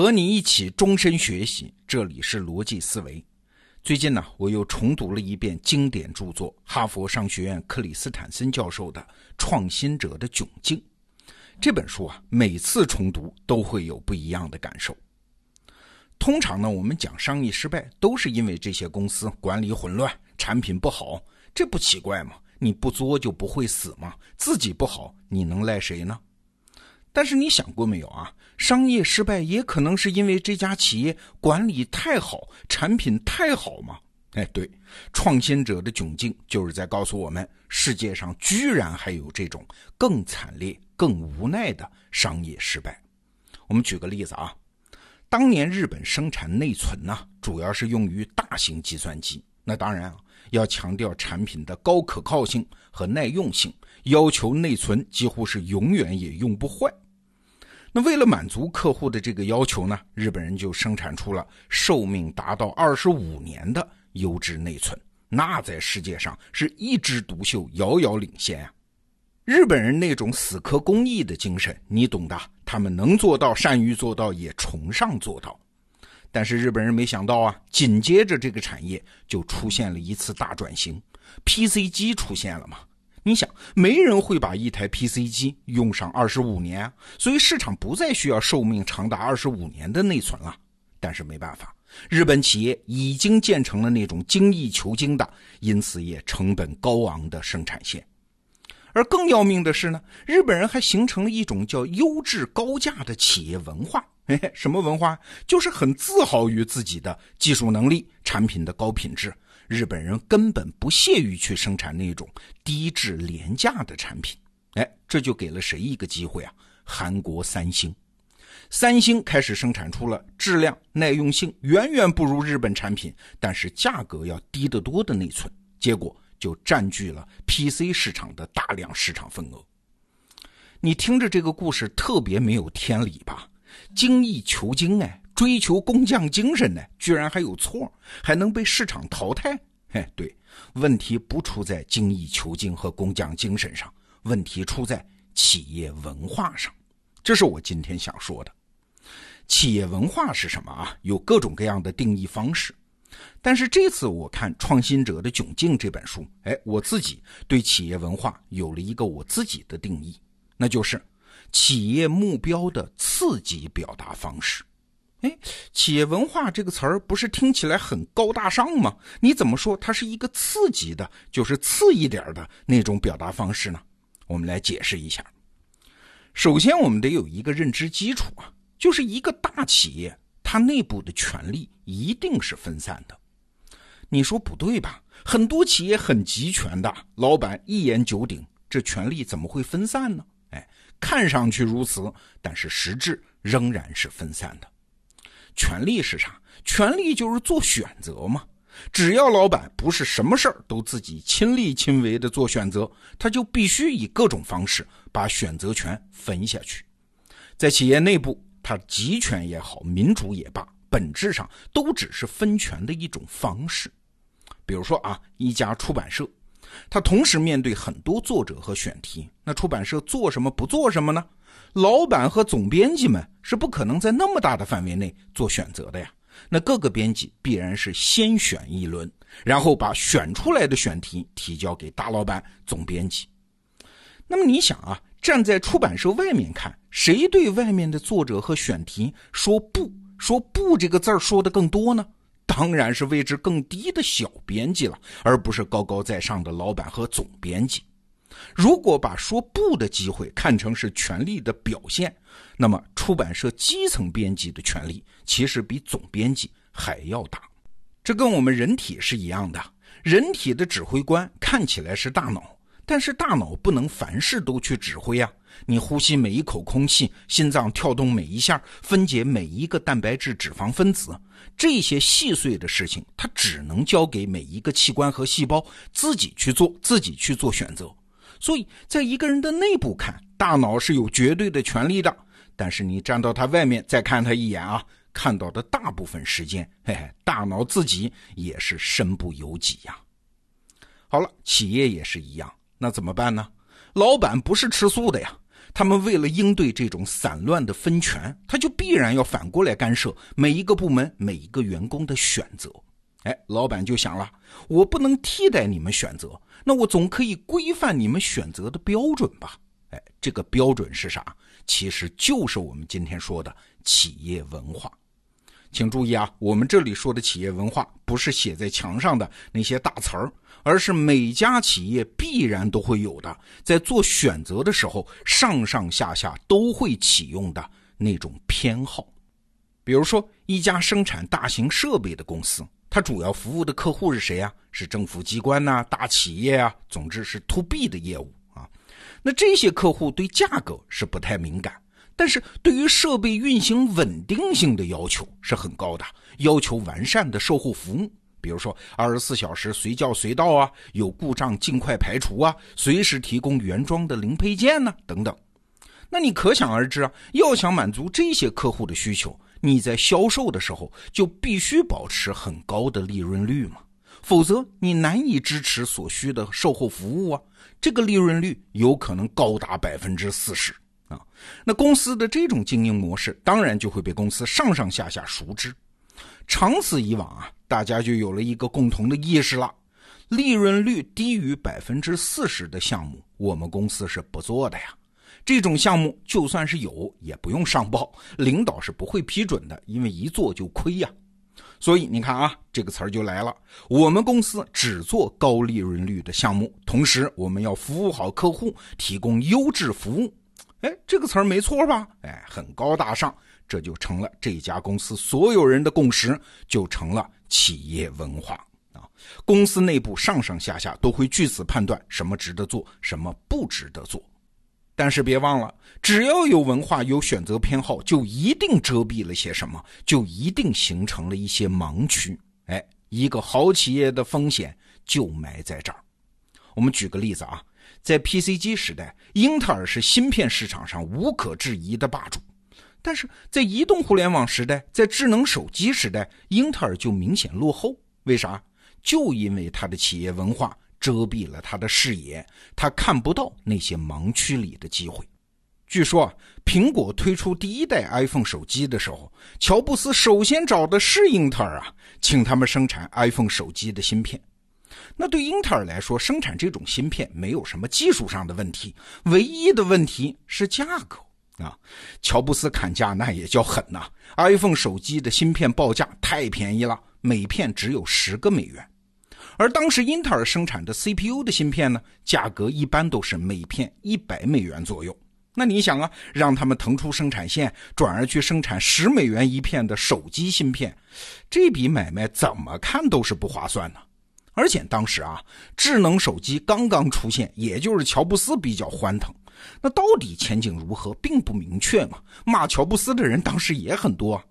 和你一起终身学习，这里是逻辑思维。最近呢，我又重读了一遍经典著作——哈佛商学院克里斯坦森教授的《创新者的窘境》这本书啊，每次重读都会有不一样的感受。通常呢，我们讲商业失败，都是因为这些公司管理混乱、产品不好，这不奇怪吗？你不作就不会死吗？自己不好，你能赖谁呢？但是你想过没有啊？商业失败也可能是因为这家企业管理太好，产品太好吗？哎，对，创新者的窘境就是在告诉我们，世界上居然还有这种更惨烈、更无奈的商业失败。我们举个例子啊。当年日本生产内存呢，主要是用于大型计算机。那当然啊，要强调产品的高可靠性和耐用性，要求内存几乎是永远也用不坏。那为了满足客户的这个要求呢，日本人就生产出了寿命达到二十五年的优质内存，那在世界上是一枝独秀，遥遥领先啊。日本人那种死磕工艺的精神，你懂的。他们能做到，善于做到，也崇尚做到。但是日本人没想到啊，紧接着这个产业就出现了一次大转型，PC 机出现了嘛？你想，没人会把一台 PC 机用上二十五年，所以市场不再需要寿命长达二十五年的内存了。但是没办法，日本企业已经建成了那种精益求精的，因此也成本高昂的生产线。而更要命的是呢，日本人还形成了一种叫优质高价的企业文化。嘿嘿，什么文化？就是很自豪于自己的技术能力、产品的高品质。日本人根本不屑于去生产那种低质廉价的产品。哎，这就给了谁一个机会啊？韩国三星。三星开始生产出了质量、耐用性远远不如日本产品，但是价格要低得多的内存。结果。就占据了 PC 市场的大量市场份额。你听着这个故事特别没有天理吧？精益求精哎，追求工匠精神呢，居然还有错，还能被市场淘汰？嘿，对，问题不出在精益求精和工匠精神上，问题出在企业文化上。这是我今天想说的。企业文化是什么啊？有各种各样的定义方式。但是这次我看《创新者的窘境》这本书，哎，我自己对企业文化有了一个我自己的定义，那就是企业目标的刺激表达方式。哎，企业文化这个词儿不是听起来很高大上吗？你怎么说它是一个次级的，就是次一点的那种表达方式呢？我们来解释一下。首先，我们得有一个认知基础啊，就是一个大企业。它内部的权力一定是分散的，你说不对吧？很多企业很集权的，老板一言九鼎，这权力怎么会分散呢？哎，看上去如此，但是实质仍然是分散的。权力是啥？权力就是做选择嘛。只要老板不是什么事儿都自己亲力亲为的做选择，他就必须以各种方式把选择权分下去，在企业内部。他集权也好，民主也罢，本质上都只是分权的一种方式。比如说啊，一家出版社，它同时面对很多作者和选题，那出版社做什么不做什么呢？老板和总编辑们是不可能在那么大的范围内做选择的呀。那各个编辑必然是先选一轮，然后把选出来的选题提交给大老板、总编辑。那么你想啊？站在出版社外面看，谁对外面的作者和选题说不说不这个字儿说的更多呢？当然是位置更低的小编辑了，而不是高高在上的老板和总编辑。如果把说不的机会看成是权力的表现，那么出版社基层编辑的权力其实比总编辑还要大。这跟我们人体是一样的，人体的指挥官看起来是大脑。但是大脑不能凡事都去指挥啊！你呼吸每一口空气，心脏跳动每一下，分解每一个蛋白质、脂肪分子，这些细碎的事情，它只能交给每一个器官和细胞自己去做，自己去做选择。所以在一个人的内部看，大脑是有绝对的权利的。但是你站到他外面再看他一眼啊，看到的大部分时间，嘿嘿，大脑自己也是身不由己呀。好了，企业也是一样。那怎么办呢？老板不是吃素的呀，他们为了应对这种散乱的分权，他就必然要反过来干涉每一个部门、每一个员工的选择。哎，老板就想了，我不能替代你们选择，那我总可以规范你们选择的标准吧？哎，这个标准是啥？其实就是我们今天说的企业文化。请注意啊，我们这里说的企业文化不是写在墙上的那些大词儿，而是每家企业必然都会有的，在做选择的时候上上下下都会启用的那种偏好。比如说，一家生产大型设备的公司，它主要服务的客户是谁呀？是政府机关呐、大企业啊，总之是 to B 的业务啊。那这些客户对价格是不太敏感。但是对于设备运行稳定性的要求是很高的，要求完善的售后服务，比如说二十四小时随叫随到啊，有故障尽快排除啊，随时提供原装的零配件呢，等等。那你可想而知啊，要想满足这些客户的需求，你在销售的时候就必须保持很高的利润率嘛，否则你难以支持所需的售后服务啊，这个利润率有可能高达百分之四十。啊，那公司的这种经营模式，当然就会被公司上上下下熟知。长此以往啊，大家就有了一个共同的意识了：利润率低于百分之四十的项目，我们公司是不做的呀。这种项目就算是有，也不用上报，领导是不会批准的，因为一做就亏呀。所以你看啊，这个词儿就来了：我们公司只做高利润率的项目，同时我们要服务好客户，提供优质服务。哎，这个词儿没错吧？哎，很高大上，这就成了这家公司所有人的共识，就成了企业文化啊。公司内部上上下下都会据此判断什么值得做，什么不值得做。但是别忘了，只要有文化、有选择偏好，就一定遮蔽了些什么，就一定形成了一些盲区。哎，一个好企业的风险就埋在这儿。我们举个例子啊。在 PC 机时代，英特尔是芯片市场上无可置疑的霸主。但是在移动互联网时代，在智能手机时代，英特尔就明显落后。为啥？就因为它的企业文化遮蔽了他的视野，他看不到那些盲区里的机会。据说，苹果推出第一代 iPhone 手机的时候，乔布斯首先找的是英特尔啊，请他们生产 iPhone 手机的芯片。那对英特尔来说，生产这种芯片没有什么技术上的问题，唯一的问题是价格啊。乔布斯砍价那也叫狠呐！iPhone 手机的芯片报价太便宜了，每片只有十个美元，而当时英特尔生产的 CPU 的芯片呢，价格一般都是每片一百美元左右。那你想啊，让他们腾出生产线，转而去生产十美元一片的手机芯片，这笔买卖怎么看都是不划算呢？而且当时啊，智能手机刚刚出现，也就是乔布斯比较欢腾。那到底前景如何，并不明确嘛。骂乔布斯的人当时也很多。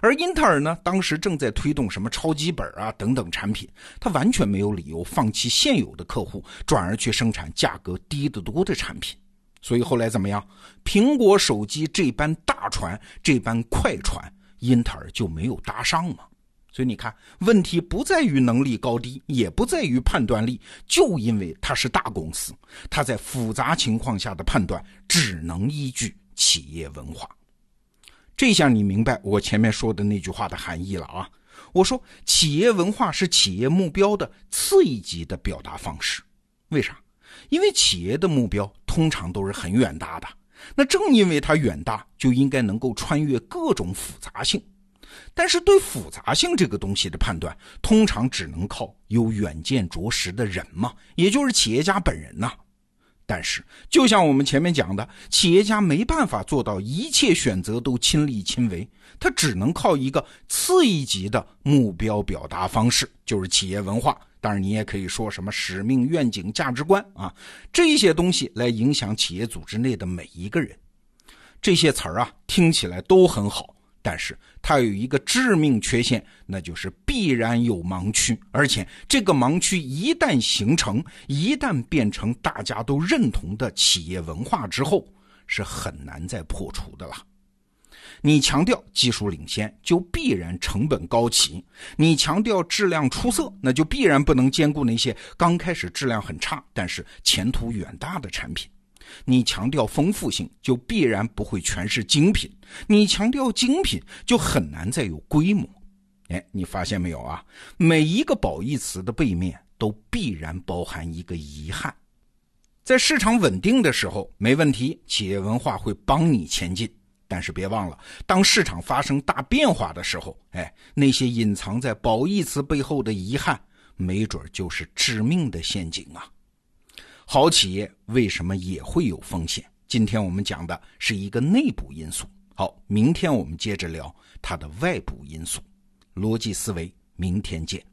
而英特尔呢，当时正在推动什么超级本啊等等产品，他完全没有理由放弃现有的客户，转而去生产价格低得多的产品。所以后来怎么样？苹果手机这般大船，这般快船，英特尔就没有搭上吗？所以你看，问题不在于能力高低，也不在于判断力，就因为它是大公司，它在复杂情况下的判断只能依据企业文化。这下你明白我前面说的那句话的含义了啊！我说，企业文化是企业目标的次一级的表达方式。为啥？因为企业的目标通常都是很远大的，那正因为它远大，就应该能够穿越各种复杂性。但是对复杂性这个东西的判断，通常只能靠有远见卓识的人嘛，也就是企业家本人呐。但是，就像我们前面讲的，企业家没办法做到一切选择都亲力亲为，他只能靠一个次一级的目标表达方式，就是企业文化。当然，你也可以说什么使命、愿景、价值观啊，这些东西来影响企业组织内的每一个人。这些词儿啊，听起来都很好。但是它有一个致命缺陷，那就是必然有盲区，而且这个盲区一旦形成，一旦变成大家都认同的企业文化之后，是很难再破除的了。你强调技术领先，就必然成本高企；你强调质量出色，那就必然不能兼顾那些刚开始质量很差，但是前途远大的产品。你强调丰富性，就必然不会全是精品；你强调精品，就很难再有规模。哎，你发现没有啊？每一个褒义词的背面都必然包含一个遗憾。在市场稳定的时候，没问题，企业文化会帮你前进。但是别忘了，当市场发生大变化的时候，哎，那些隐藏在褒义词背后的遗憾，没准就是致命的陷阱啊！好企业为什么也会有风险？今天我们讲的是一个内部因素。好，明天我们接着聊它的外部因素。逻辑思维，明天见。